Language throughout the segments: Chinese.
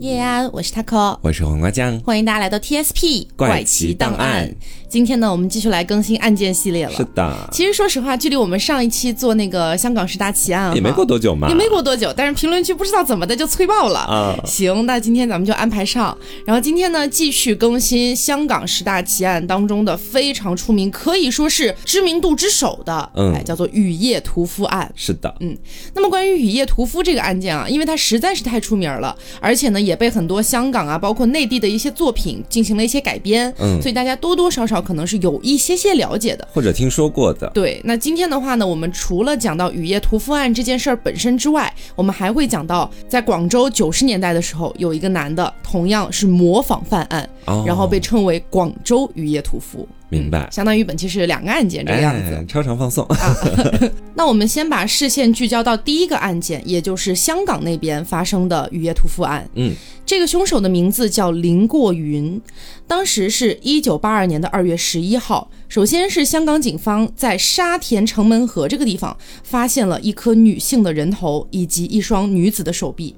叶安，我是 taco，我是黄瓜酱，欢迎大家来到 TSP 怪奇档案。今天呢，我们继续来更新案件系列了。是的，其实说实话，距离我们上一期做那个香港十大奇案也没过多久嘛，也没过多久，但是评论区不知道怎么的就催爆了啊。行，那今天咱们就安排上，然后今天呢继续更新香港十大奇案当中的非常出名，可以说是知名度之首的，嗯，叫做雨夜屠夫案。是的，嗯，那么关于雨夜屠夫这个案件啊，因为它实在是太出名了，而且呢也被很多香港啊，包括内地的一些作品进行了一些改编，嗯，所以大家多多少少可能是有一。些些了解的，或者听说过的。对，那今天的话呢，我们除了讲到雨夜屠夫案这件事儿本身之外，我们还会讲到，在广州九十年代的时候，有一个男的同样是模仿犯案，然后被称为广州雨夜屠夫。明白，相当于本期是两个案件这个样子，超长放送。那我们先把视线聚焦到第一个案件，也就是香港那边发生的雨夜屠夫案。嗯，这个凶手的名字叫林过云，当时是一九八二年的二月十一号。首先是香港警方在沙田城门河这个地方发现了一颗女性的人头以及一双女子的手臂。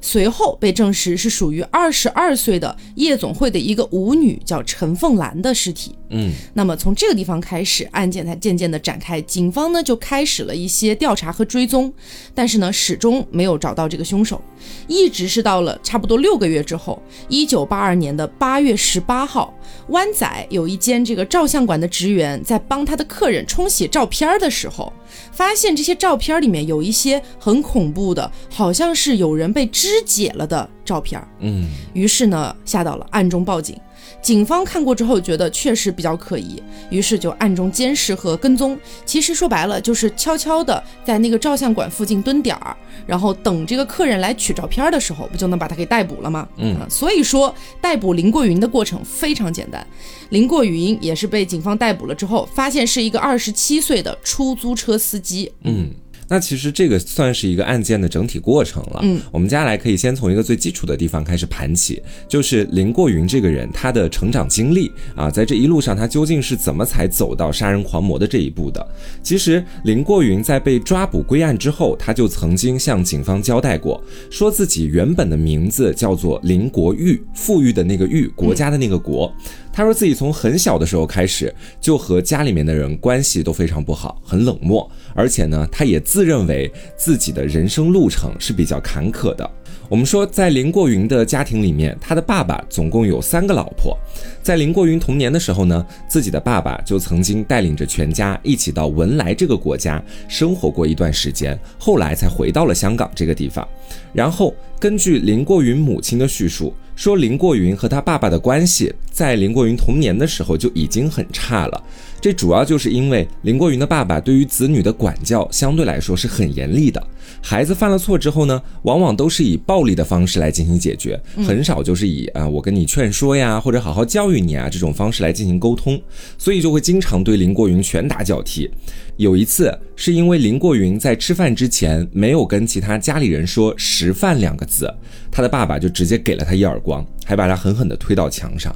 随后被证实是属于二十二岁的夜总会的一个舞女，叫陈凤兰的尸体。嗯，那么从这个地方开始，案件才渐渐的展开，警方呢就开始了一些调查和追踪，但是呢始终没有找到这个凶手，一直是到了差不多六个月之后，一九八二年的八月十八号，湾仔有一间这个照相馆的职员在帮他的客人冲洗照片的时候。发现这些照片里面有一些很恐怖的，好像是有人被肢解了的照片。嗯，于是呢，吓到了，暗中报警。警方看过之后觉得确实比较可疑，于是就暗中监视和跟踪。其实说白了就是悄悄的在那个照相馆附近蹲点儿，然后等这个客人来取照片的时候，不就能把他给逮捕了吗？嗯，所以说逮捕林过云的过程非常简单。林过云也是被警方逮捕了之后，发现是一个二十七岁的出租车司机。嗯。那其实这个算是一个案件的整体过程了。嗯，我们接下来可以先从一个最基础的地方开始盘起，就是林过云这个人他的成长经历啊，在这一路上他究竟是怎么才走到杀人狂魔的这一步的？其实林过云在被抓捕归案之后，他就曾经向警方交代过，说自己原本的名字叫做林国玉，富裕的那个玉，国家的那个国。他说自己从很小的时候开始就和家里面的人关系都非常不好，很冷漠，而且呢，他也自自认为自己的人生路程是比较坎坷的。我们说，在林过云的家庭里面，他的爸爸总共有三个老婆。在林过云童年的时候呢，自己的爸爸就曾经带领着全家一起到文莱这个国家生活过一段时间，后来才回到了香港这个地方。然后根据林过云母亲的叙述。说林过云和他爸爸的关系，在林过云童年的时候就已经很差了。这主要就是因为林过云的爸爸对于子女的管教相对来说是很严厉的。孩子犯了错之后呢，往往都是以暴力的方式来进行解决，很少就是以啊我跟你劝说呀，或者好好教育你啊这种方式来进行沟通，所以就会经常对林过云拳打脚踢。有一次是因为林过云在吃饭之前没有跟其他家里人说“食饭”两个字，他的爸爸就直接给了他一耳光，还把他狠狠地推到墙上。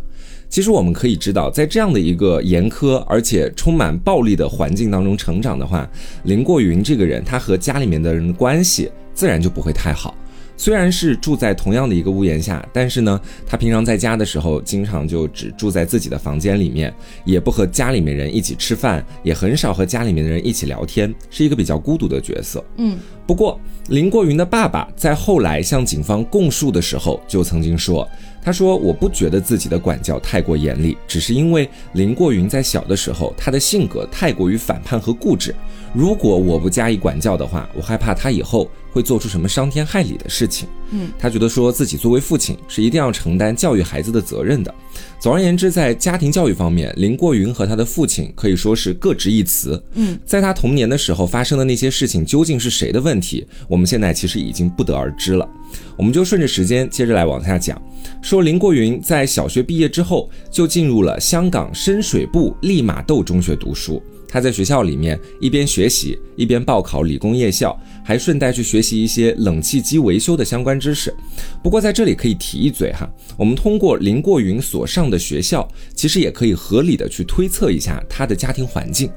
其实我们可以知道，在这样的一个严苛而且充满暴力的环境当中成长的话，林过云这个人，他和家里面的人的关系自然就不会太好。虽然是住在同样的一个屋檐下，但是呢，他平常在家的时候，经常就只住在自己的房间里面，也不和家里面人一起吃饭，也很少和家里面的人一起聊天，是一个比较孤独的角色。嗯，不过林过云的爸爸在后来向警方供述的时候，就曾经说。他说：“我不觉得自己的管教太过严厉，只是因为林过云在小的时候，他的性格太过于反叛和固执。如果我不加以管教的话，我害怕他以后会做出什么伤天害理的事情。嗯，他觉得说自己作为父亲是一定要承担教育孩子的责任的。总而言之，在家庭教育方面，林过云和他的父亲可以说是各执一词。嗯，在他童年的时候发生的那些事情究竟是谁的问题，我们现在其实已经不得而知了。我们就顺着时间接着来往下讲。”说林过云在小学毕业之后就进入了香港深水埗利玛窦中学读书。他在学校里面一边学习一边报考理工夜校，还顺带去学习一些冷气机维修的相关知识。不过在这里可以提一嘴哈，我们通过林过云所上的学校，其实也可以合理的去推测一下他的家庭环境，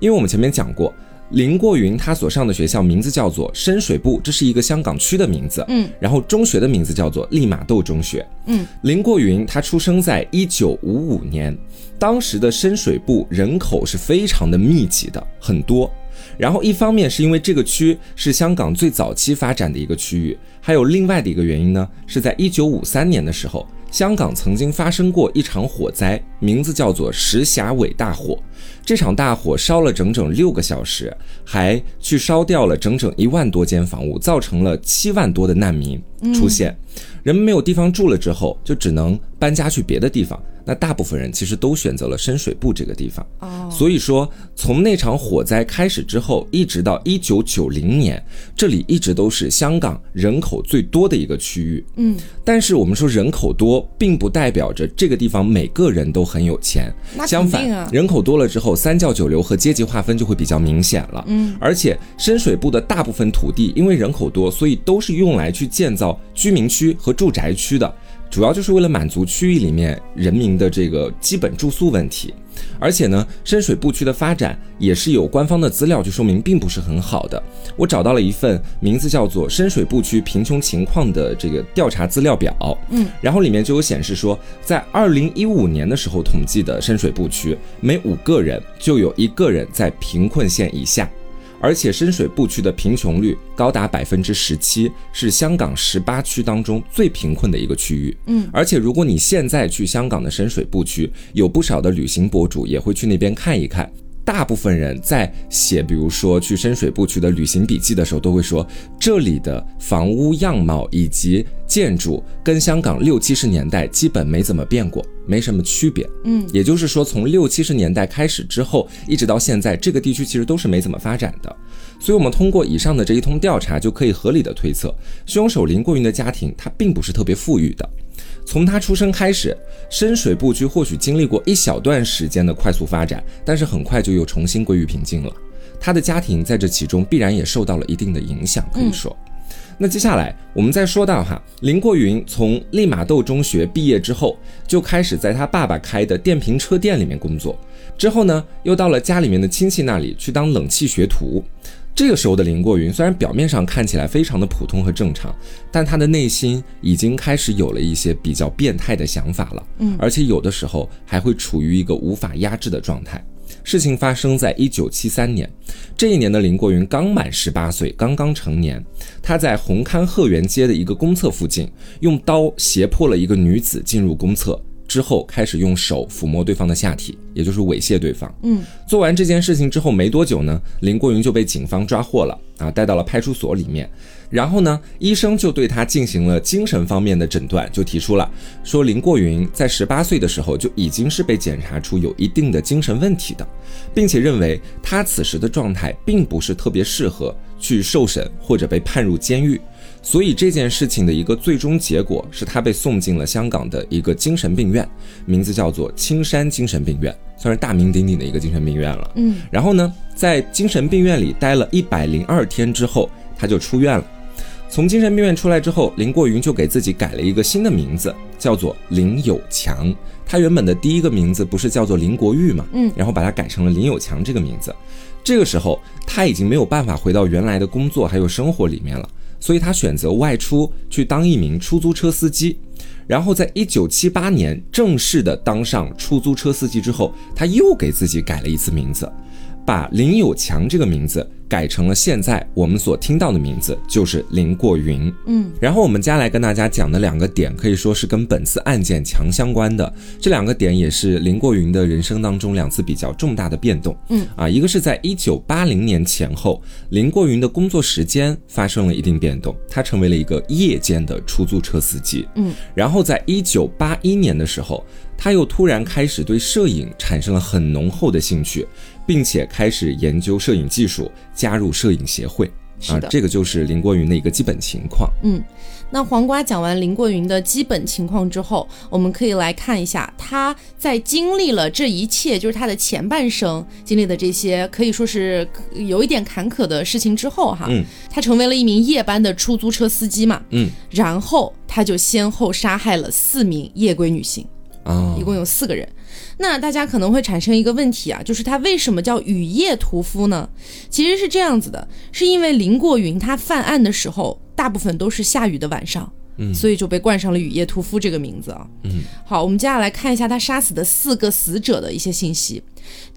因为我们前面讲过。林过云他所上的学校名字叫做深水埗，这是一个香港区的名字。嗯，然后中学的名字叫做利玛窦中学。嗯，林过云他出生在一九五五年，当时的深水埗人口是非常的密集的，很多。然后一方面是因为这个区是香港最早期发展的一个区域，还有另外的一个原因呢，是在一九五三年的时候，香港曾经发生过一场火灾，名字叫做石峡尾大火。这场大火烧了整整六个小时，还去烧掉了整整一万多间房屋，造成了七万多的难民出现。人们没有地方住了之后，就只能搬家去别的地方。那大部分人其实都选择了深水埗这个地方。哦，所以说从那场火灾开始之后，一直到一九九零年，这里一直都是香港人口最多的一个区域。嗯，但是我们说人口多，并不代表着这个地方每个人都很有钱。相反，人口多了之后，三教九流和阶级划分就会比较明显了。嗯，而且深水埗的大部分土地因为人口多，所以都是用来去建造居民区和住宅区的。主要就是为了满足区域里面人民的这个基本住宿问题，而且呢，深水埗区的发展也是有官方的资料去说明，并不是很好的。我找到了一份名字叫做《深水埗区贫穷情况》的这个调查资料表，嗯，然后里面就有显示说，在二零一五年的时候统计的深水埗区，每五个人就有一个人在贫困线以下。而且深水埗区的贫穷率高达百分之十七，是香港十八区当中最贫困的一个区域。嗯，而且如果你现在去香港的深水埗区，有不少的旅行博主也会去那边看一看。大部分人在写，比如说去深水埗区的旅行笔记的时候，都会说这里的房屋样貌以及建筑跟香港六七十年代基本没怎么变过，没什么区别。嗯，也就是说，从六七十年代开始之后，一直到现在，这个地区其实都是没怎么发展的。所以，我们通过以上的这一通调查，就可以合理的推测，凶手林过云的家庭他并不是特别富裕的。从他出生开始，深水埗区或许经历过一小段时间的快速发展，但是很快就又重新归于平静了。他的家庭在这其中必然也受到了一定的影响，可以说。那接下来我们再说到哈，林过云从利玛窦中学毕业之后，就开始在他爸爸开的电瓶车店里面工作，之后呢，又到了家里面的亲戚那里去当冷气学徒。这个时候的林过云虽然表面上看起来非常的普通和正常，但他的内心已经开始有了一些比较变态的想法了。嗯，而且有的时候还会处于一个无法压制的状态。事情发生在一九七三年，这一年的林过云刚满十八岁，刚刚成年。他在红磡鹤园街的一个公厕附近，用刀胁迫了一个女子进入公厕。之后开始用手抚摸对方的下体，也就是猥亵对方。嗯，做完这件事情之后没多久呢，林过云就被警方抓获了啊，带到了派出所里面。然后呢，医生就对他进行了精神方面的诊断，就提出了说林过云在十八岁的时候就已经是被检查出有一定的精神问题的，并且认为他此时的状态并不是特别适合去受审或者被判入监狱。所以这件事情的一个最终结果是他被送进了香港的一个精神病院，名字叫做青山精神病院，算是大名鼎鼎的一个精神病院了。嗯，然后呢，在精神病院里待了一百零二天之后，他就出院了。从精神病院出来之后，林过云就给自己改了一个新的名字，叫做林有强。他原本的第一个名字不是叫做林国玉嘛？嗯，然后把它改成了林有强这个名字。这个时候他已经没有办法回到原来的工作还有生活里面了。所以他选择外出去当一名出租车司机，然后在一九七八年正式的当上出租车司机之后，他又给自己改了一次名字，把林有强这个名字。改成了现在我们所听到的名字，就是林过云。嗯，然后我们接下来跟大家讲的两个点，可以说是跟本次案件强相关的。这两个点也是林过云的人生当中两次比较重大的变动。嗯，啊，一个是在一九八零年前后，林过云的工作时间发生了一定变动，他成为了一个夜间的出租车司机。嗯，然后在一九八一年的时候，他又突然开始对摄影产生了很浓厚的兴趣。并且开始研究摄影技术，加入摄影协会。啊，这个就是林过云的一个基本情况。嗯，那黄瓜讲完林过云的基本情况之后，我们可以来看一下他在经历了这一切，就是他的前半生经历的这些，可以说是有一点坎坷的事情之后，哈，嗯，他成为了一名夜班的出租车司机嘛，嗯，然后他就先后杀害了四名夜归女性。啊，一共有四个人。那大家可能会产生一个问题啊，就是他为什么叫雨夜屠夫呢？其实是这样子的，是因为林过云他犯案的时候，大部分都是下雨的晚上。嗯，所以就被冠上了雨夜屠夫这个名字啊。嗯，好，我们接下来看一下他杀死的四个死者的一些信息。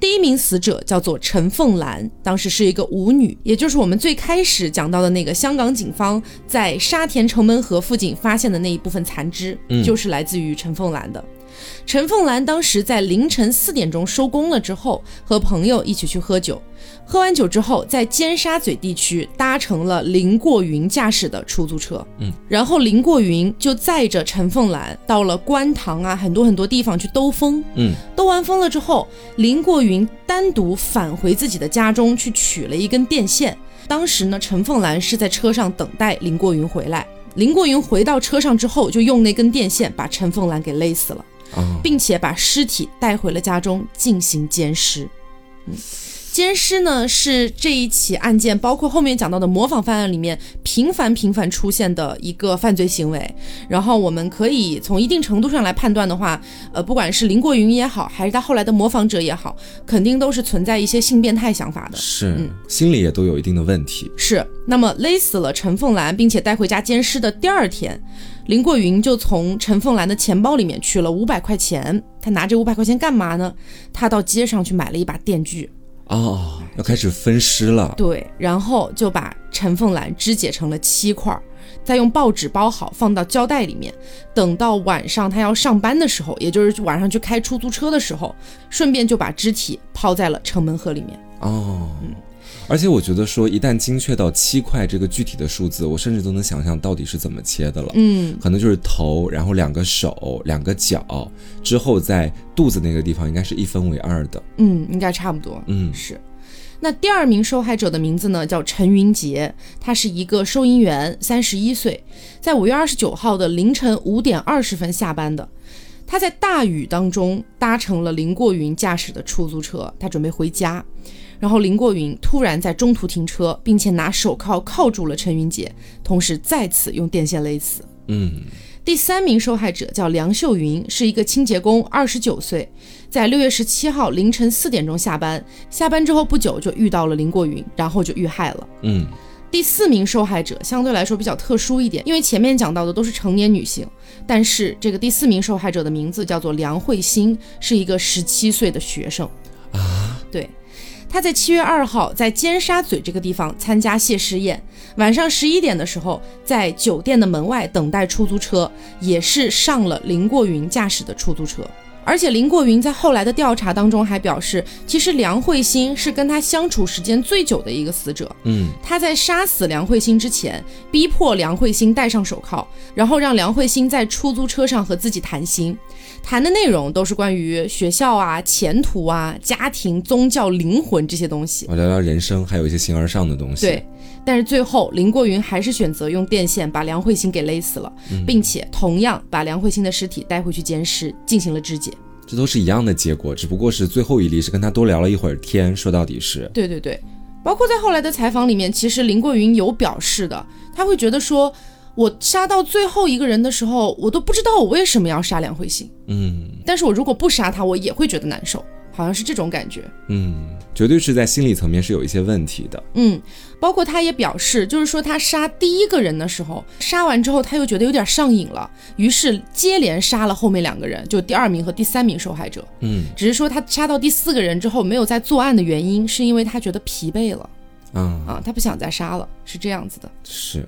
第一名死者叫做陈凤兰，当时是一个舞女，也就是我们最开始讲到的那个香港警方在沙田城门河附近发现的那一部分残肢，就是来自于陈凤兰的。陈凤兰当时在凌晨四点钟收工了之后，和朋友一起去喝酒。喝完酒之后，在尖沙咀地区搭乘了林过云驾驶的出租车，嗯，然后林过云就载着陈凤兰到了观塘啊，很多很多地方去兜风，嗯，兜完风了之后，林过云单独返回自己的家中去取了一根电线。当时呢，陈凤兰是在车上等待林过云回来。林过云回到车上之后，就用那根电线把陈凤兰给勒死了，并且把尸体带回了家中进行奸尸，嗯。奸尸呢是这一起案件，包括后面讲到的模仿犯案里面频繁频繁出现的一个犯罪行为。然后我们可以从一定程度上来判断的话，呃，不管是林过云也好，还是他后来的模仿者也好，肯定都是存在一些性变态想法的，是，心理也都有一定的问题。是。那么勒死了陈凤兰，并且带回家奸尸的第二天，林过云就从陈凤兰的钱包里面取了五百块钱。他拿这五百块钱干嘛呢？他到街上去买了一把电锯。哦，要开始分尸了。对，然后就把陈凤兰肢解成了七块，再用报纸包好，放到胶带里面。等到晚上他要上班的时候，也就是晚上去开出租车的时候，顺便就把肢体抛在了城门河里面。哦，嗯。而且我觉得说，一旦精确到七块这个具体的数字，我甚至都能想象到底是怎么切的了。嗯，可能就是头，然后两个手，两个脚，之后在肚子那个地方应该是一分为二的。嗯，应该差不多。嗯，是。那第二名受害者的名字呢，叫陈云杰，他是一个收银员，三十一岁，在五月二十九号的凌晨五点二十分下班的。他在大雨当中搭乘了林过云驾驶的出租车，他准备回家。然后林过云突然在中途停车，并且拿手铐铐住了陈云杰，同时再次用电线勒死。嗯，第三名受害者叫梁秀云，是一个清洁工，二十九岁，在六月十七号凌晨四点钟下班，下班之后不久就遇到了林过云，然后就遇害了。嗯，第四名受害者相对来说比较特殊一点，因为前面讲到的都是成年女性，但是这个第四名受害者的名字叫做梁慧欣，是一个十七岁的学生。啊，对。他在七月二号在尖沙咀这个地方参加谢师宴，晚上十一点的时候，在酒店的门外等待出租车，也是上了林过云驾驶的出租车。而且林过云在后来的调查当中还表示，其实梁慧欣是跟他相处时间最久的一个死者。嗯，他在杀死梁慧欣之前，逼迫梁慧欣戴上手铐，然后让梁慧欣在出租车上和自己谈心。谈的内容都是关于学校啊、前途啊、家庭、宗教、灵魂这些东西。我聊聊人生，还有一些形而上的东西。对，但是最后林过云还是选择用电线把梁慧欣给勒死了，并且同样把梁慧欣的尸体带回去监尸进行了肢解。这都是一样的结果，只不过是最后一例是跟他多聊了一会儿天。说到底是对对对，包括在后来的采访里面，其实林过云有表示的，他会觉得说。我杀到最后一个人的时候，我都不知道我为什么要杀梁慧欣。嗯，但是我如果不杀他，我也会觉得难受，好像是这种感觉。嗯，绝对是在心理层面是有一些问题的。嗯，包括他也表示，就是说他杀第一个人的时候，杀完之后他又觉得有点上瘾了，于是接连杀了后面两个人，就第二名和第三名受害者。嗯，只是说他杀到第四个人之后没有再作案的原因，是因为他觉得疲惫了。嗯啊，他不想再杀了，是这样子的。是。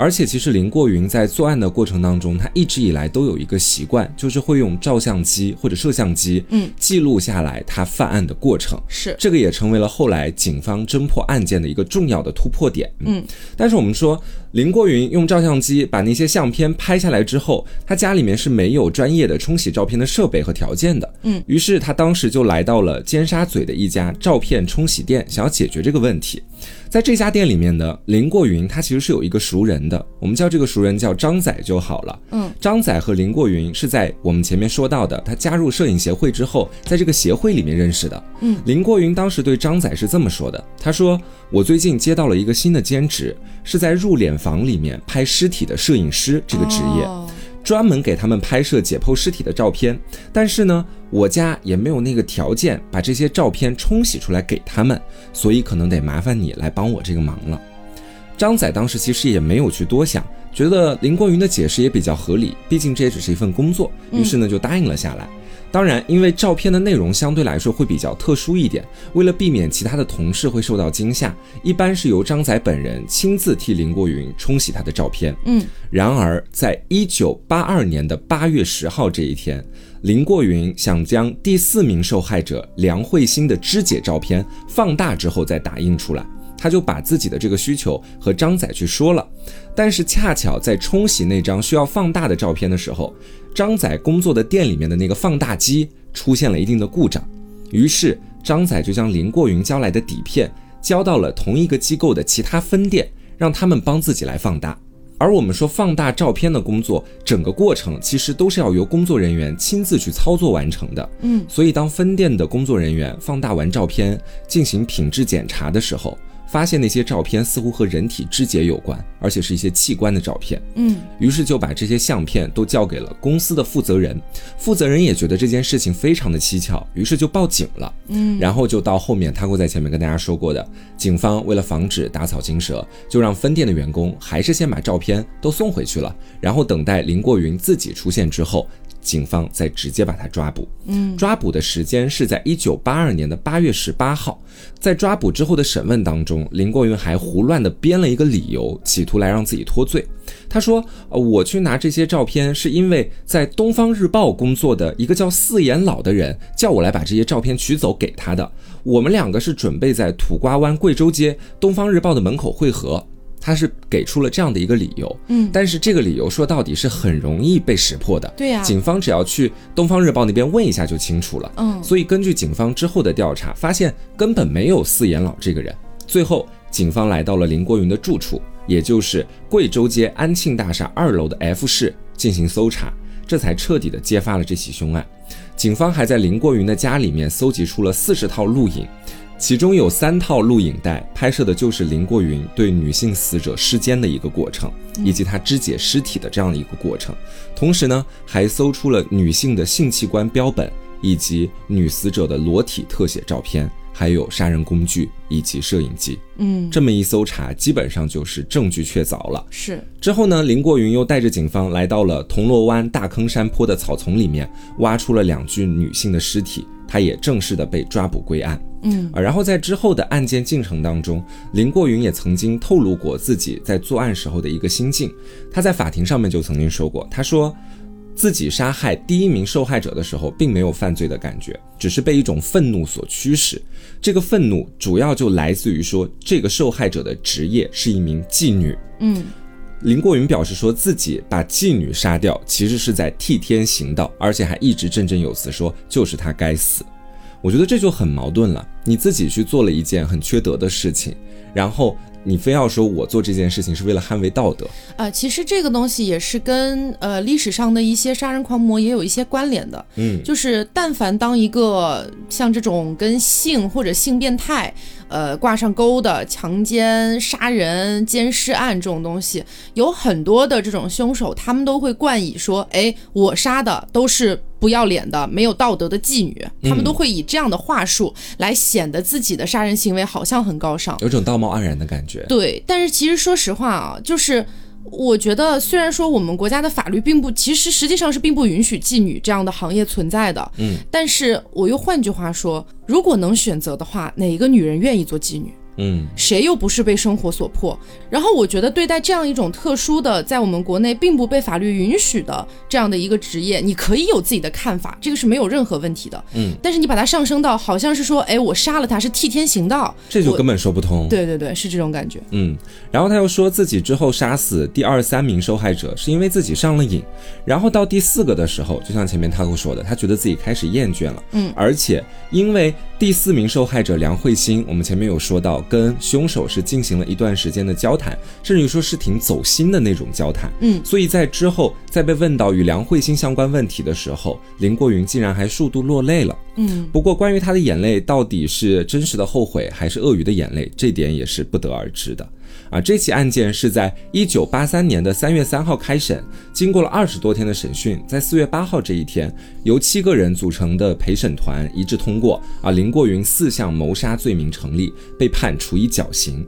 而且，其实林过云在作案的过程当中，他一直以来都有一个习惯，就是会用照相机或者摄像机，嗯，记录下来他犯案的过程。是，这个也成为了后来警方侦破案件的一个重要的突破点。嗯，但是我们说，林过云用照相机把那些相片拍下来之后，他家里面是没有专业的冲洗照片的设备和条件的。嗯，于是他当时就来到了尖沙咀的一家照片冲洗店，想要解决这个问题。在这家店里面呢，林过云他其实是有一个熟人的，我们叫这个熟人叫张仔就好了。嗯，张仔和林过云是在我们前面说到的，他加入摄影协会之后，在这个协会里面认识的。嗯，林过云当时对张仔是这么说的，他说：“我最近接到了一个新的兼职，是在入殓房里面拍尸体的摄影师这个职业。”专门给他们拍摄解剖尸体的照片，但是呢，我家也没有那个条件把这些照片冲洗出来给他们，所以可能得麻烦你来帮我这个忙了。张仔当时其实也没有去多想，觉得林过云的解释也比较合理，毕竟这也只是一份工作，于是呢就答应了下来。当然，因为照片的内容相对来说会比较特殊一点，为了避免其他的同事会受到惊吓，一般是由张仔本人亲自替林过云冲洗他的照片。嗯，然而，在一九八二年的八月十号这一天，林过云想将第四名受害者梁慧欣的肢解照片放大之后再打印出来，他就把自己的这个需求和张仔去说了，但是恰巧在冲洗那张需要放大的照片的时候。张仔工作的店里面的那个放大机出现了一定的故障，于是张仔就将林过云交来的底片交到了同一个机构的其他分店，让他们帮自己来放大。而我们说放大照片的工作，整个过程其实都是要由工作人员亲自去操作完成的。嗯，所以当分店的工作人员放大完照片进行品质检查的时候。发现那些照片似乎和人体肢解有关，而且是一些器官的照片。嗯，于是就把这些相片都交给了公司的负责人。负责人也觉得这件事情非常的蹊跷，于是就报警了。嗯，然后就到后面，他会在前面跟大家说过的，警方为了防止打草惊蛇，就让分店的员工还是先把照片都送回去了，然后等待林过云自己出现之后。警方再直接把他抓捕。嗯，抓捕的时间是在一九八二年的八月十八号。在抓捕之后的审问当中，林国云还胡乱的编了一个理由，企图来让自己脱罪。他说：“呃，我去拿这些照片，是因为在《东方日报》工作的一个叫四眼老的人叫我来把这些照片取走给他的。我们两个是准备在土瓜湾贵州街《东方日报》的门口会合。”他是给出了这样的一个理由，嗯，但是这个理由说到底是很容易被识破的，对呀，警方只要去《东方日报》那边问一下就清楚了，嗯，所以根据警方之后的调查，发现根本没有四眼老这个人。最后，警方来到了林国云的住处，也就是贵州街安庆大厦二楼的 F 室进行搜查，这才彻底的揭发了这起凶案。警方还在林国云的家里面搜集出了四十套录影。其中有三套录影带，拍摄的就是林过云对女性死者尸奸的一个过程，以及他肢解尸体的这样的一个过程。同时呢，还搜出了女性的性器官标本，以及女死者的裸体特写照片，还有杀人工具以及摄影机。嗯，这么一搜查，基本上就是证据确凿了。是。之后呢，林过云又带着警方来到了铜锣湾大坑山坡的草丛里面，挖出了两具女性的尸体。他也正式的被抓捕归案，嗯啊，然后在之后的案件进程当中，林过云也曾经透露过自己在作案时候的一个心境。他在法庭上面就曾经说过，他说自己杀害第一名受害者的时候，并没有犯罪的感觉，只是被一种愤怒所驱使。这个愤怒主要就来自于说这个受害者的职业是一名妓女，嗯。林过云表示说自己把妓女杀掉，其实是在替天行道，而且还一直振振有词说就是他该死。我觉得这就很矛盾了，你自己去做了一件很缺德的事情，然后。你非要说我做这件事情是为了捍卫道德啊？其实这个东西也是跟呃历史上的一些杀人狂魔也有一些关联的。嗯，就是但凡当一个像这种跟性或者性变态呃挂上钩的强奸、杀人、奸尸案这种东西，有很多的这种凶手，他们都会冠以说，哎，我杀的都是。不要脸的、没有道德的妓女，他们都会以这样的话术来显得自己的杀人行为好像很高尚，有种道貌岸然的感觉。对，但是其实说实话啊，就是我觉得，虽然说我们国家的法律并不，其实实际上是并不允许妓女这样的行业存在的。嗯，但是我又换句话说，如果能选择的话，哪一个女人愿意做妓女？嗯，谁又不是被生活所迫？然后我觉得对待这样一种特殊的，在我们国内并不被法律允许的这样的一个职业，你可以有自己的看法，这个是没有任何问题的。嗯，但是你把它上升到好像是说，哎，我杀了他是替天行道，这就根本说不通。对对对，是这种感觉。嗯，然后他又说自己之后杀死第二三名受害者是因为自己上了瘾，然后到第四个的时候，就像前面他跟我说的，他觉得自己开始厌倦了。嗯，而且因为第四名受害者梁慧欣，我们前面有说到跟凶手。是进行了一段时间的交谈，甚至于说是挺走心的那种交谈。嗯，所以在之后在被问到与梁慧欣相关问题的时候，林过云竟然还数度落泪了。嗯，不过关于他的眼泪到底是真实的后悔还是鳄鱼的眼泪，这点也是不得而知的。啊，这起案件是在一九八三年的三月三号开审，经过了二十多天的审讯，在四月八号这一天，由七个人组成的陪审团一致通过，啊，林过云四项谋杀罪名成立，被判处以绞刑。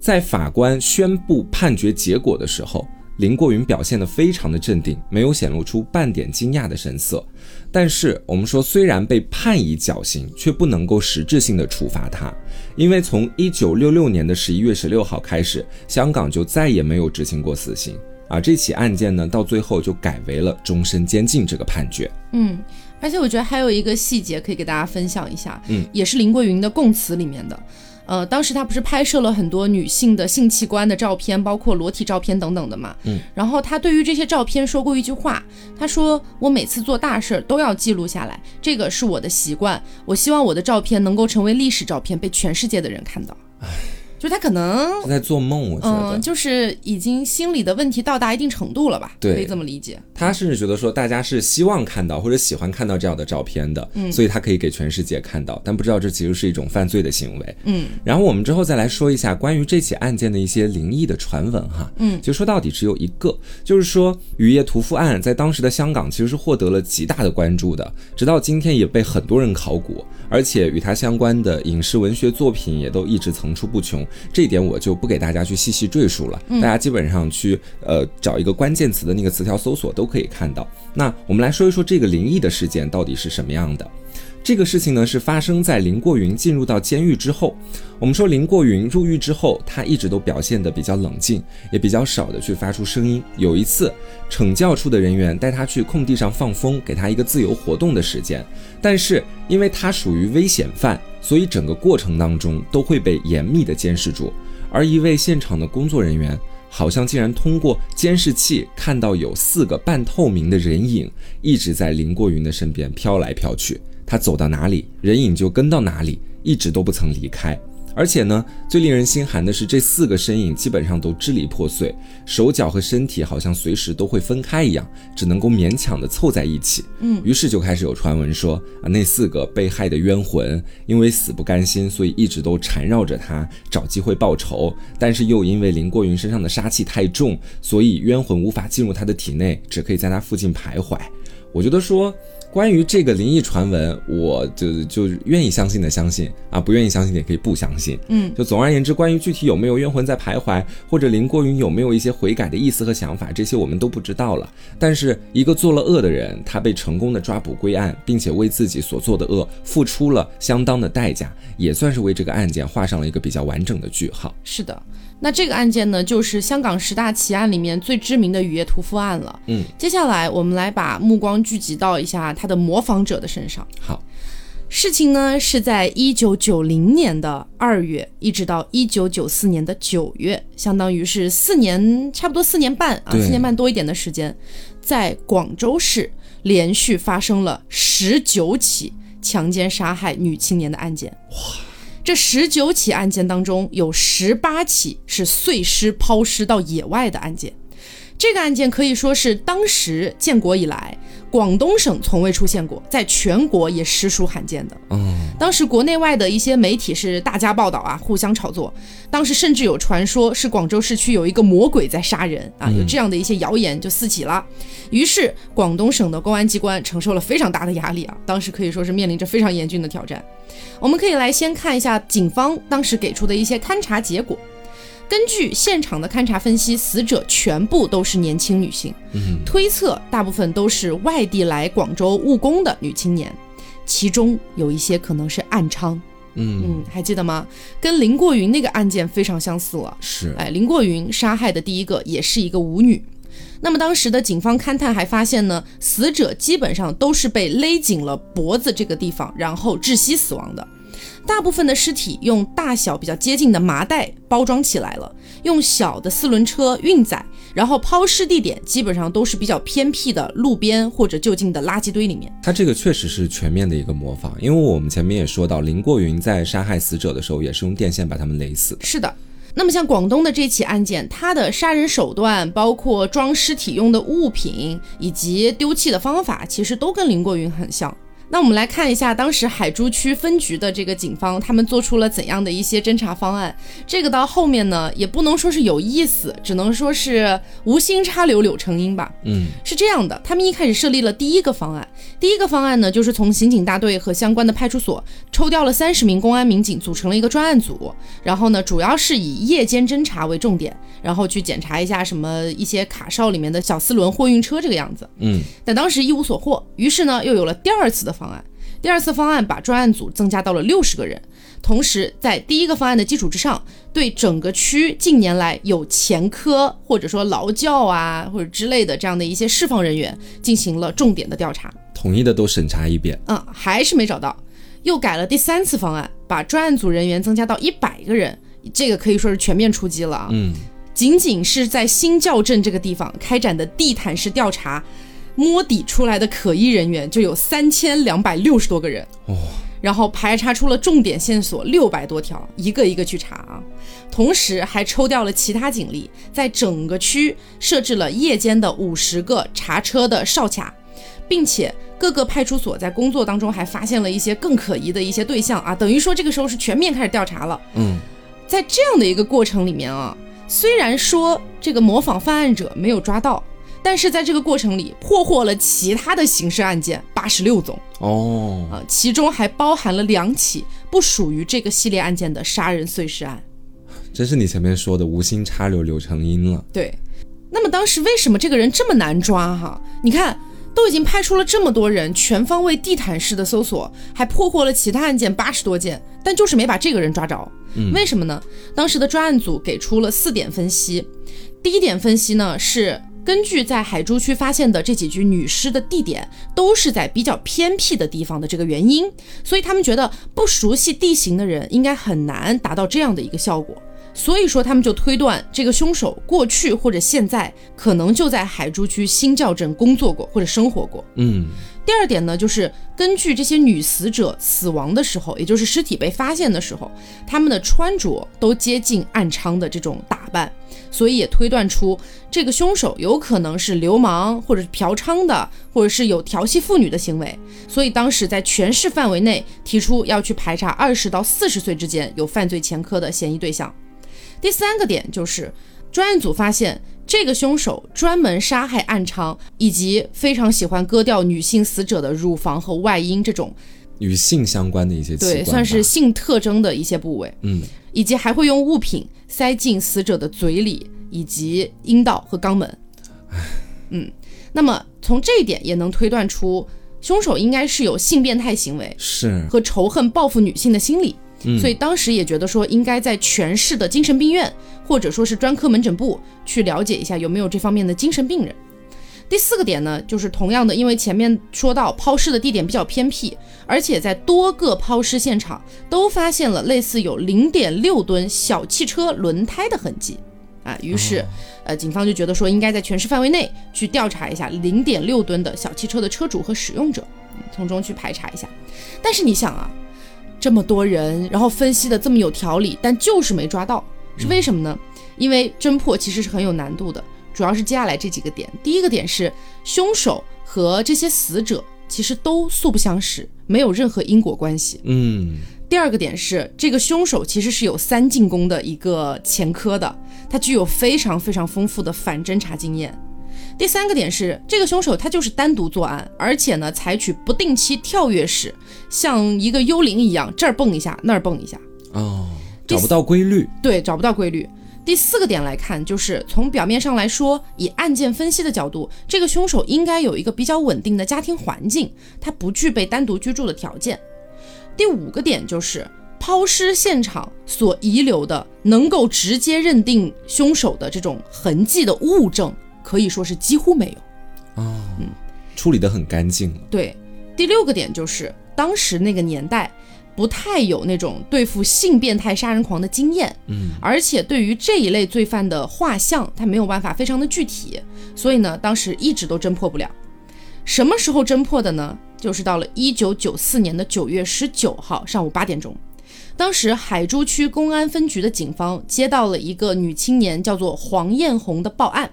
在法官宣布判决结果的时候。林过云表现得非常的镇定，没有显露出半点惊讶的神色。但是我们说，虽然被判以绞刑，却不能够实质性的处罚他，因为从一九六六年的十一月十六号开始，香港就再也没有执行过死刑啊。这起案件呢，到最后就改为了终身监禁这个判决。嗯，而且我觉得还有一个细节可以给大家分享一下，嗯，也是林桂云的供词里面的。呃，当时他不是拍摄了很多女性的性器官的照片，包括裸体照片等等的嘛。嗯，然后他对于这些照片说过一句话，他说：“我每次做大事儿都要记录下来，这个是我的习惯。我希望我的照片能够成为历史照片，被全世界的人看到。”就他可能在做梦，我觉得，嗯，就是已经心理的问题到达一定程度了吧？对，可以这么理解。他甚至觉得说，大家是希望看到或者喜欢看到这样的照片的，嗯，所以他可以给全世界看到，但不知道这其实是一种犯罪的行为，嗯。然后我们之后再来说一下关于这起案件的一些灵异的传闻哈，嗯，其实说到底只有一个，就是说雨夜屠夫案在当时的香港其实是获得了极大的关注的，直到今天也被很多人考古，而且与它相关的影视文学作品也都一直层出不穷，这一点我就。就不给大家去细细赘述了，大家基本上去呃找一个关键词的那个词条搜索都可以看到。那我们来说一说这个灵异的事件到底是什么样的。这个事情呢是发生在林过云进入到监狱之后。我们说林过云入狱之后，他一直都表现的比较冷静，也比较少的去发出声音。有一次，惩教处的人员带他去空地上放风，给他一个自由活动的时间，但是因为他属于危险犯，所以整个过程当中都会被严密的监视住。而一位现场的工作人员，好像竟然通过监视器看到有四个半透明的人影一直在林过云的身边飘来飘去，他走到哪里，人影就跟到哪里，一直都不曾离开。而且呢，最令人心寒的是，这四个身影基本上都支离破碎，手脚和身体好像随时都会分开一样，只能够勉强的凑在一起。嗯，于是就开始有传闻说啊，那四个被害的冤魂因为死不甘心，所以一直都缠绕着他，找机会报仇。但是又因为林过云身上的杀气太重，所以冤魂无法进入他的体内，只可以在他附近徘徊。我觉得说。关于这个灵异传闻，我就就愿意相信的相信啊，不愿意相信的也可以不相信。嗯，就总而言之，关于具体有没有冤魂在徘徊，或者林过云有没有一些悔改的意思和想法，这些我们都不知道了。但是一个做了恶的人，他被成功的抓捕归案，并且为自己所做的恶付出了相当的代价，也算是为这个案件画上了一个比较完整的句号。是的。那这个案件呢，就是香港十大奇案里面最知名的雨夜屠夫案了。嗯，接下来我们来把目光聚集到一下他的模仿者的身上。好，事情呢是在一九九零年的二月，一直到一九九四年的九月，相当于是四年，差不多四年半啊，四年半多一点的时间，在广州市连续发生了十九起强奸杀害女青年的案件。哇！这十九起案件当中，有十八起是碎尸抛尸到野外的案件。这个案件可以说是当时建国以来，广东省从未出现过，在全国也实属罕见的。嗯，当时国内外的一些媒体是大加报道啊，互相炒作。当时甚至有传说是广州市区有一个魔鬼在杀人啊，有这样的一些谣言就四起了。于是广东省的公安机关承受了非常大的压力啊，当时可以说是面临着非常严峻的挑战。我们可以来先看一下警方当时给出的一些勘查结果。根据现场的勘查分析，死者全部都是年轻女性，嗯推测大部分都是外地来广州务工的女青年，其中有一些可能是暗娼。嗯嗯，还记得吗？跟林过云那个案件非常相似了。是，哎，林过云杀害的第一个也是一个舞女。那么当时的警方勘探还发现呢，死者基本上都是被勒紧了脖子这个地方，然后窒息死亡的。大部分的尸体用大小比较接近的麻袋包装起来了，用小的四轮车运载，然后抛尸地点基本上都是比较偏僻的路边或者就近的垃圾堆里面。他这个确实是全面的一个模仿，因为我们前面也说到，林过云在杀害死者的时候也是用电线把他们勒死。是的，那么像广东的这起案件，他的杀人手段，包括装尸体用的物品以及丢弃的方法，其实都跟林过云很像。那我们来看一下当时海珠区分局的这个警方，他们做出了怎样的一些侦查方案。这个到后面呢，也不能说是有意思，只能说是无心插柳柳成荫吧。嗯，是这样的，他们一开始设立了第一个方案，第一个方案呢，就是从刑警大队和相关的派出所抽调了三十名公安民警，组成了一个专案组，然后呢，主要是以夜间侦查为重点，然后去检查一下什么一些卡哨里面的小四轮货运车这个样子。嗯，但当时一无所获，于是呢，又有了第二次的。方案，第二次方案把专案组增加到了六十个人，同时在第一个方案的基础之上，对整个区近年来有前科或者说劳教啊或者之类的这样的一些释放人员进行了重点的调查，统一的都审查一遍，嗯，还是没找到，又改了第三次方案，把专案组人员增加到一百个人，这个可以说是全面出击了啊，嗯，仅仅是在新教镇这个地方开展的地毯式调查。摸底出来的可疑人员就有三千两百六十多个人，哦，然后排查出了重点线索六百多条，一个一个去查啊，同时还抽调了其他警力，在整个区设置了夜间的五十个查车的哨卡，并且各个派出所，在工作当中还发现了一些更可疑的一些对象啊，等于说这个时候是全面开始调查了。嗯，在这样的一个过程里面啊，虽然说这个模仿犯案者没有抓到。但是在这个过程里，破获了其他的刑事案件八十六宗哦，啊，其中还包含了两起不属于这个系列案件的杀人碎尸案，真是你前面说的无心插柳柳成荫了。对，那么当时为什么这个人这么难抓？哈，你看都已经派出了这么多人，全方位地毯式的搜索，还破获了其他案件八十多件，但就是没把这个人抓着。为什么呢？当时的专案组给出了四点分析，第一点分析呢是。根据在海珠区发现的这几具女尸的地点都是在比较偏僻的地方的这个原因，所以他们觉得不熟悉地形的人应该很难达到这样的一个效果。所以说他们就推断这个凶手过去或者现在可能就在海珠区新教镇工作过或者生活过。嗯。第二点呢，就是根据这些女死者死亡的时候，也就是尸体被发现的时候，她们的穿着都接近暗娼的这种打扮，所以也推断出这个凶手有可能是流氓或者是嫖娼的，或者是有调戏妇女的行为。所以当时在全市范围内提出要去排查二十到四十岁之间有犯罪前科的嫌疑对象。第三个点就是专案组发现。这个凶手专门杀害暗娼，以及非常喜欢割掉女性死者的乳房和外阴这种与性相关的一些对，算是性特征的一些部位，嗯，以及还会用物品塞进死者的嘴里，以及阴道和肛门，嗯，那么从这一点也能推断出，凶手应该是有性变态行为，是和仇恨报复女性的心理。所以当时也觉得说，应该在全市的精神病院或者说是专科门诊部去了解一下有没有这方面的精神病人。第四个点呢，就是同样的，因为前面说到抛尸的地点比较偏僻，而且在多个抛尸现场都发现了类似有零点六吨小汽车轮胎的痕迹啊，于是呃，警方就觉得说，应该在全市范围内去调查一下零点六吨的小汽车的车主和使用者，从中去排查一下。但是你想啊。这么多人，然后分析的这么有条理，但就是没抓到，是为什么呢？因为侦破其实是很有难度的，主要是接下来这几个点。第一个点是，凶手和这些死者其实都素不相识，没有任何因果关系。嗯。第二个点是，这个凶手其实是有三进宫的一个前科的，他具有非常非常丰富的反侦查经验。第三个点是，这个凶手他就是单独作案，而且呢，采取不定期跳跃式，像一个幽灵一样，这儿蹦一下，那儿蹦一下，哦，找不到规律。对，找不到规律。第四个点来看，就是从表面上来说，以案件分析的角度，这个凶手应该有一个比较稳定的家庭环境，他不具备单独居住的条件。第五个点就是抛尸现场所遗留的能够直接认定凶手的这种痕迹的物证。可以说是几乎没有，哦，嗯，处理得很干净了。对，第六个点就是当时那个年代不太有那种对付性变态杀人狂的经验，嗯，而且对于这一类罪犯的画像，他没有办法非常的具体，所以呢，当时一直都侦破不了。什么时候侦破的呢？就是到了一九九四年的九月十九号上午八点钟，当时海珠区公安分局的警方接到了一个女青年叫做黄艳红的报案。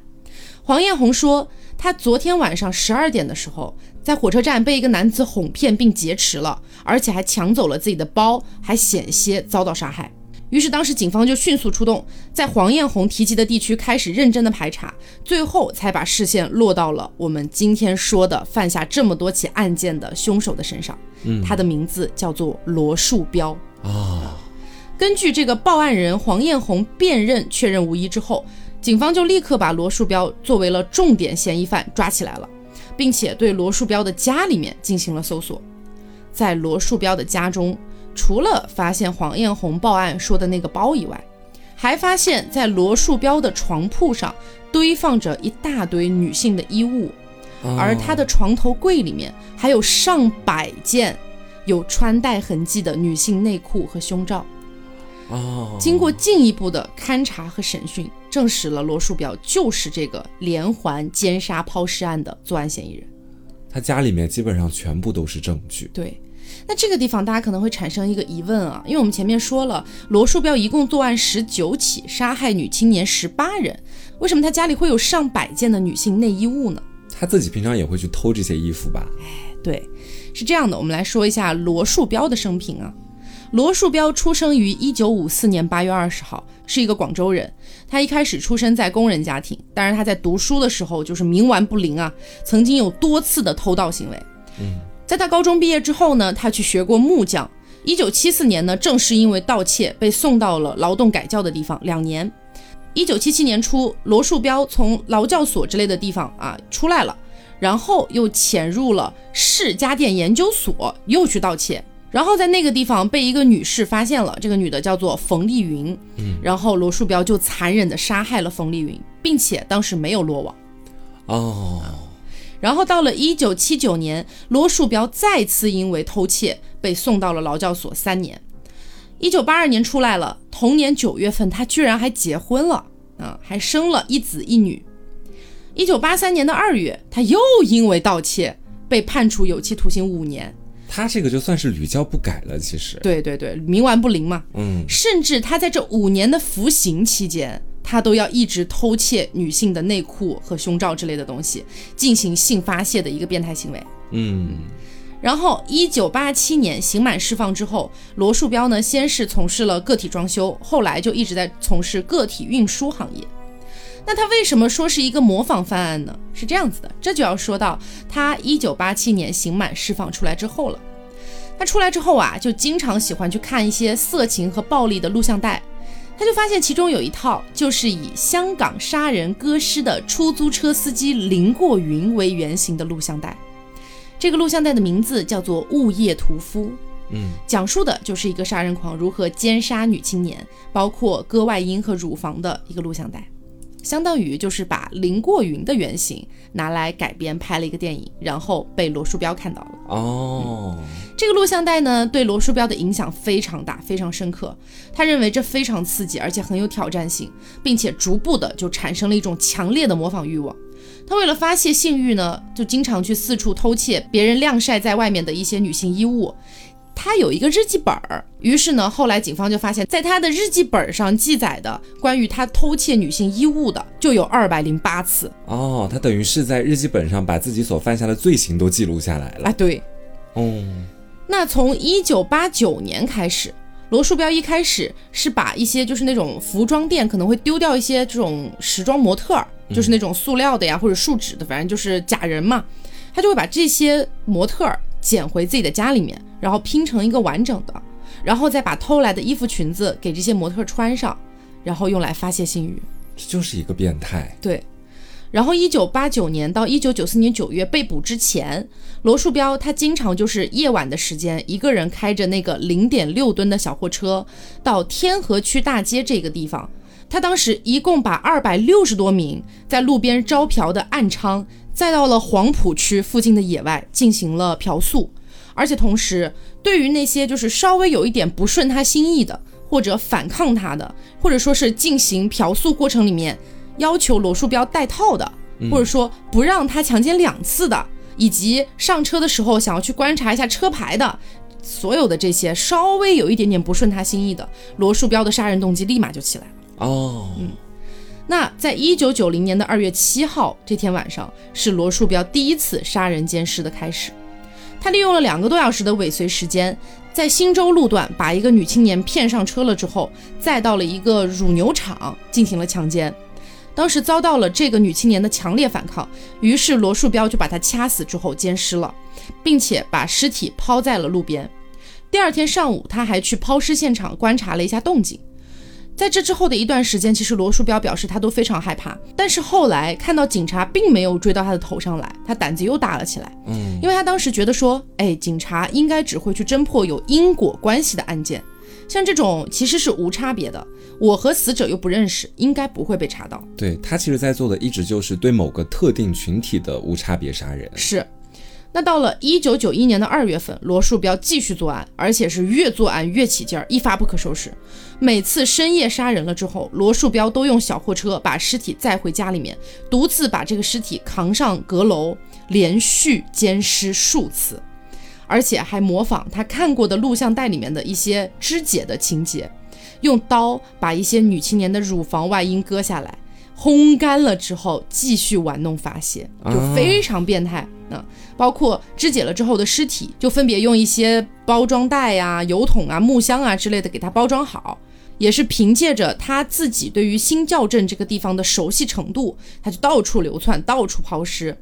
黄艳红说，她昨天晚上十二点的时候，在火车站被一个男子哄骗并劫持了，而且还抢走了自己的包，还险些遭到杀害。于是当时警方就迅速出动，在黄艳红提及的地区开始认真的排查，最后才把视线落到了我们今天说的犯下这么多起案件的凶手的身上。嗯，他的名字叫做罗树标啊。根据这个报案人黄艳红辨认确认无疑之后。警方就立刻把罗树标作为了重点嫌疑犯抓起来了，并且对罗树标的家里面进行了搜索。在罗树标的家中，除了发现黄艳红报案说的那个包以外，还发现，在罗树标的床铺上堆放着一大堆女性的衣物，而他的床头柜里面还有上百件有穿戴痕迹的女性内裤和胸罩。哦，经过进一步的勘查和审讯，证实了罗树标就是这个连环奸杀抛尸案的作案嫌疑人。他家里面基本上全部都是证据。对，那这个地方大家可能会产生一个疑问啊，因为我们前面说了，罗树标一共作案十九起，杀害女青年十八人，为什么他家里会有上百件的女性内衣物呢？他自己平常也会去偷这些衣服吧？哎，对，是这样的，我们来说一下罗树标的生平啊。罗树标出生于一九五四年八月二十号，是一个广州人。他一开始出生在工人家庭，但是他在读书的时候就是冥顽不灵啊，曾经有多次的偷盗行为。嗯，在他高中毕业之后呢，他去学过木匠。一九七四年呢，正是因为盗窃被送到了劳动改教的地方两年。一九七七年初，罗树标从劳教所之类的地方啊出来了，然后又潜入了市家电研究所，又去盗窃。然后在那个地方被一个女士发现了，这个女的叫做冯丽云，嗯，然后罗树标就残忍的杀害了冯丽云，并且当时没有落网，哦，然后到了一九七九年，罗树标再次因为偷窃被送到了劳教所三年，一九八二年出来了，同年九月份他居然还结婚了，啊，还生了一子一女，一九八三年的二月，他又因为盗窃被判处有期徒刑五年。他这个就算是屡教不改了，其实。对对对，冥顽不灵嘛。嗯。甚至他在这五年的服刑期间，他都要一直偷窃女性的内裤和胸罩之类的东西，进行性发泄的一个变态行为。嗯。然后，一九八七年刑满释放之后，罗树标呢，先是从事了个体装修，后来就一直在从事个体运输行业。那他为什么说是一个模仿犯案呢？是这样子的，这就要说到他一九八七年刑满释放出来之后了。他出来之后啊，就经常喜欢去看一些色情和暴力的录像带。他就发现其中有一套就是以香港杀人割尸的出租车司机林过云为原型的录像带。这个录像带的名字叫做《物业屠夫》，嗯，讲述的就是一个杀人狂如何奸杀女青年，包括割外阴和乳房的一个录像带。相当于就是把林过云的原型拿来改编拍了一个电影，然后被罗树标看到了。哦，这个录像带呢，对罗树标的影响非常大，非常深刻。他认为这非常刺激，而且很有挑战性，并且逐步的就产生了一种强烈的模仿欲望。他为了发泄性欲呢，就经常去四处偷窃别人晾晒在外面的一些女性衣物。他有一个日记本儿，于是呢，后来警方就发现，在他的日记本上记载的关于他偷窃女性衣物的，就有二百零八次。哦，他等于是在日记本上把自己所犯下的罪行都记录下来了。啊，对。哦，那从一九八九年开始，罗树标一开始是把一些就是那种服装店可能会丢掉一些这种时装模特，就是那种塑料的呀或者树脂的，反正就是假人嘛，他就会把这些模特。捡回自己的家里面，然后拼成一个完整的，然后再把偷来的衣服裙子给这些模特穿上，然后用来发泄性欲。这就是一个变态。对。然后一九八九年到一九九四年九月被捕之前，罗树标他经常就是夜晚的时间，一个人开着那个零点六吨的小货车到天河区大街这个地方。他当时一共把二百六十多名在路边招嫖的暗娼。再到了黄浦区附近的野外进行了嫖宿，而且同时对于那些就是稍微有一点不顺他心意的，或者反抗他的，或者说是进行嫖宿过程里面要求罗树标带套的，或者说不让他强奸两次的，以及上车的时候想要去观察一下车牌的，所有的这些稍微有一点点不顺他心意的，罗树标的杀人动机立马就起来了。哦，嗯。那在一九九零年的二月七号这天晚上，是罗树标第一次杀人奸尸的开始。他利用了两个多小时的尾随时间，在新洲路段把一个女青年骗上车了之后，再到了一个乳牛场进行了强奸。当时遭到了这个女青年的强烈反抗，于是罗树标就把她掐死之后奸尸了，并且把尸体抛在了路边。第二天上午，他还去抛尸现场观察了一下动静。在这之后的一段时间，其实罗树标表示他都非常害怕，但是后来看到警察并没有追到他的头上来，他胆子又大了起来。嗯，因为他当时觉得说，哎，警察应该只会去侦破有因果关系的案件。像这种其实是无差别的，我和死者又不认识，应该不会被查到。对他其实在做的一直就是对某个特定群体的无差别杀人。是，那到了一九九一年的二月份，罗树标继续作案，而且是越作案越起劲儿，一发不可收拾。每次深夜杀人了之后，罗树标都用小货车把尸体载回家里面，独自把这个尸体扛上阁楼，连续奸尸数次。而且还模仿他看过的录像带里面的一些肢解的情节，用刀把一些女青年的乳房外阴割下来，烘干了之后继续玩弄发泄，就非常变态。嗯，包括肢解了之后的尸体，就分别用一些包装袋呀、油桶啊、木箱啊之类的给它包装好，也是凭借着他自己对于新教镇这个地方的熟悉程度，他就到处流窜，到处抛尸。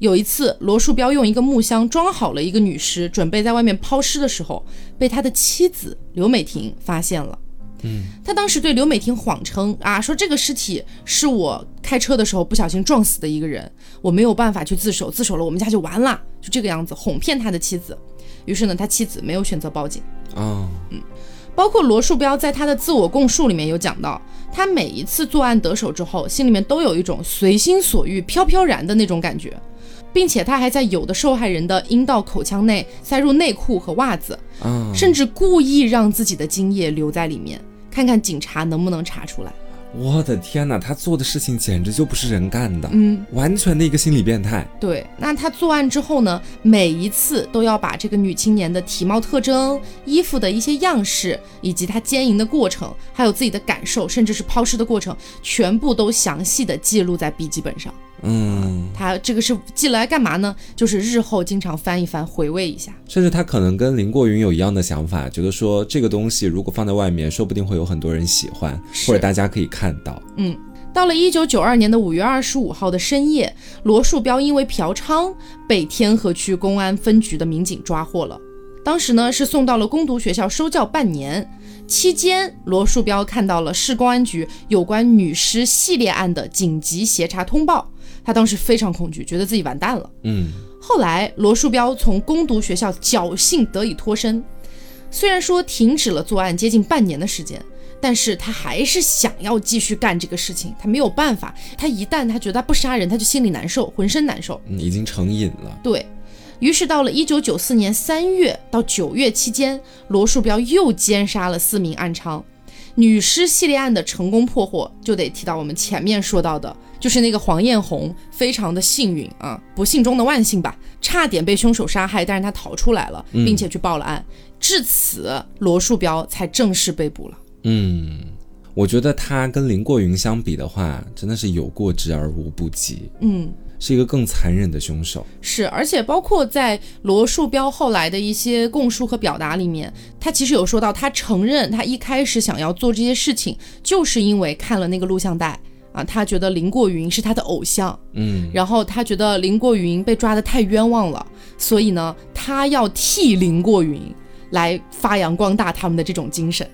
有一次，罗树标用一个木箱装好了一个女尸，准备在外面抛尸的时候，被他的妻子刘美婷发现了。嗯，他当时对刘美婷谎称啊，说这个尸体是我开车的时候不小心撞死的一个人，我没有办法去自首，自首了我们家就完了，就这个样子哄骗他的妻子。于是呢，他妻子没有选择报警。啊，嗯，包括罗树标在他的自我供述里面有讲到，他每一次作案得手之后，心里面都有一种随心所欲、飘飘然的那种感觉。并且他还在有的受害人的阴道口腔内塞入内裤和袜子，甚至故意让自己的精液留在里面，看看警察能不能查出来。我的天哪，他做的事情简直就不是人干的，嗯，完全的一个心理变态。对，那他作案之后呢，每一次都要把这个女青年的体貌特征、衣服的一些样式，以及她奸淫的过程，还有自己的感受，甚至是抛尸的过程，全部都详细的记录在笔记本上。嗯，他这个是寄来干嘛呢？就是日后经常翻一翻，回味一下。甚至他可能跟林过云有一样的想法，觉得说这个东西如果放在外面，说不定会有很多人喜欢，或者大家可以看到。嗯，到了一九九二年的五月二十五号的深夜，罗树标因为嫖娼被天河区公安分局的民警抓获了。当时呢是送到了攻读学校收教半年。期间，罗树标看到了市公安局有关女尸系列案的紧急协查通报。他当时非常恐惧，觉得自己完蛋了。嗯，后来罗树标从攻读学校侥幸得以脱身，虽然说停止了作案接近半年的时间，但是他还是想要继续干这个事情。他没有办法，他一旦他觉得他不杀人，他就心里难受，浑身难受。嗯，已经成瘾了。对于是，到了一九九四年三月到九月期间，罗树标又奸杀了四名暗娼。女尸系列案的成功破获，就得提到我们前面说到的。就是那个黄艳红，非常的幸运啊，不幸中的万幸吧，差点被凶手杀害，但是他逃出来了，并且去报了案，至此罗树标才正式被捕了。嗯，我觉得他跟林过云相比的话，真的是有过之而无不及。嗯，是一个更残忍的凶手。是，而且包括在罗树标后来的一些供述和表达里面，他其实有说到，他承认他一开始想要做这些事情，就是因为看了那个录像带。啊，他觉得林过云是他的偶像，嗯，然后他觉得林过云被抓的太冤枉了，所以呢，他要替林过云来发扬光大他们的这种精神。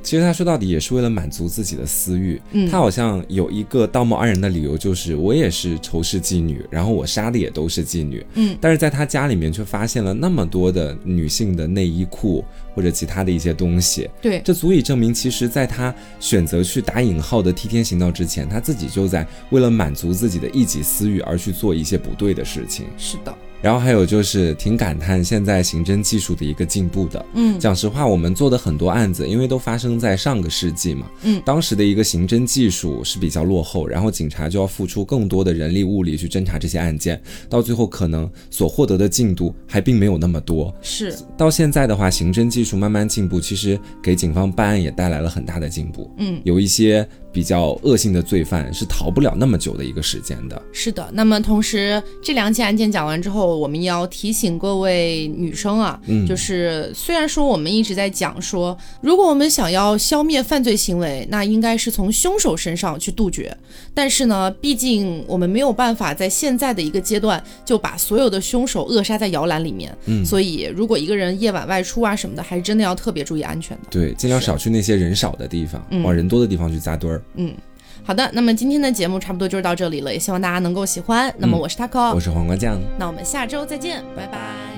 其实他说到底也是为了满足自己的私欲。嗯，他好像有一个道貌岸然的理由，就是我也是仇视妓女，然后我杀的也都是妓女。嗯，但是在他家里面却发现了那么多的女性的内衣裤或者其他的一些东西。对，这足以证明，其实在他选择去打引号的替天行道之前，他自己就在为了满足自己的一己私欲而去做一些不对的事情。是的。然后还有就是挺感叹现在刑侦技术的一个进步的。嗯，讲实话，我们做的很多案子，因为都发生在上个世纪嘛。嗯，当时的一个刑侦技术是比较落后，然后警察就要付出更多的人力物力去侦查这些案件，到最后可能所获得的进度还并没有那么多。是，到现在的话，刑侦技术慢慢进步，其实给警方办案也带来了很大的进步。嗯，有一些。比较恶性的罪犯是逃不了那么久的一个时间的。是的，那么同时这两起案件讲完之后，我们要提醒各位女生啊，嗯，就是虽然说我们一直在讲说，如果我们想要消灭犯罪行为，那应该是从凶手身上去杜绝，但是呢，毕竟我们没有办法在现在的一个阶段就把所有的凶手扼杀在摇篮里面，嗯，所以如果一个人夜晚外出啊什么的，还是真的要特别注意安全的。对，尽量少去那些人少的地方，往人多的地方去扎堆儿。嗯，好的，那么今天的节目差不多就是到这里了，也希望大家能够喜欢。那么我是 taco，我是黄瓜酱，那我们下周再见，拜拜。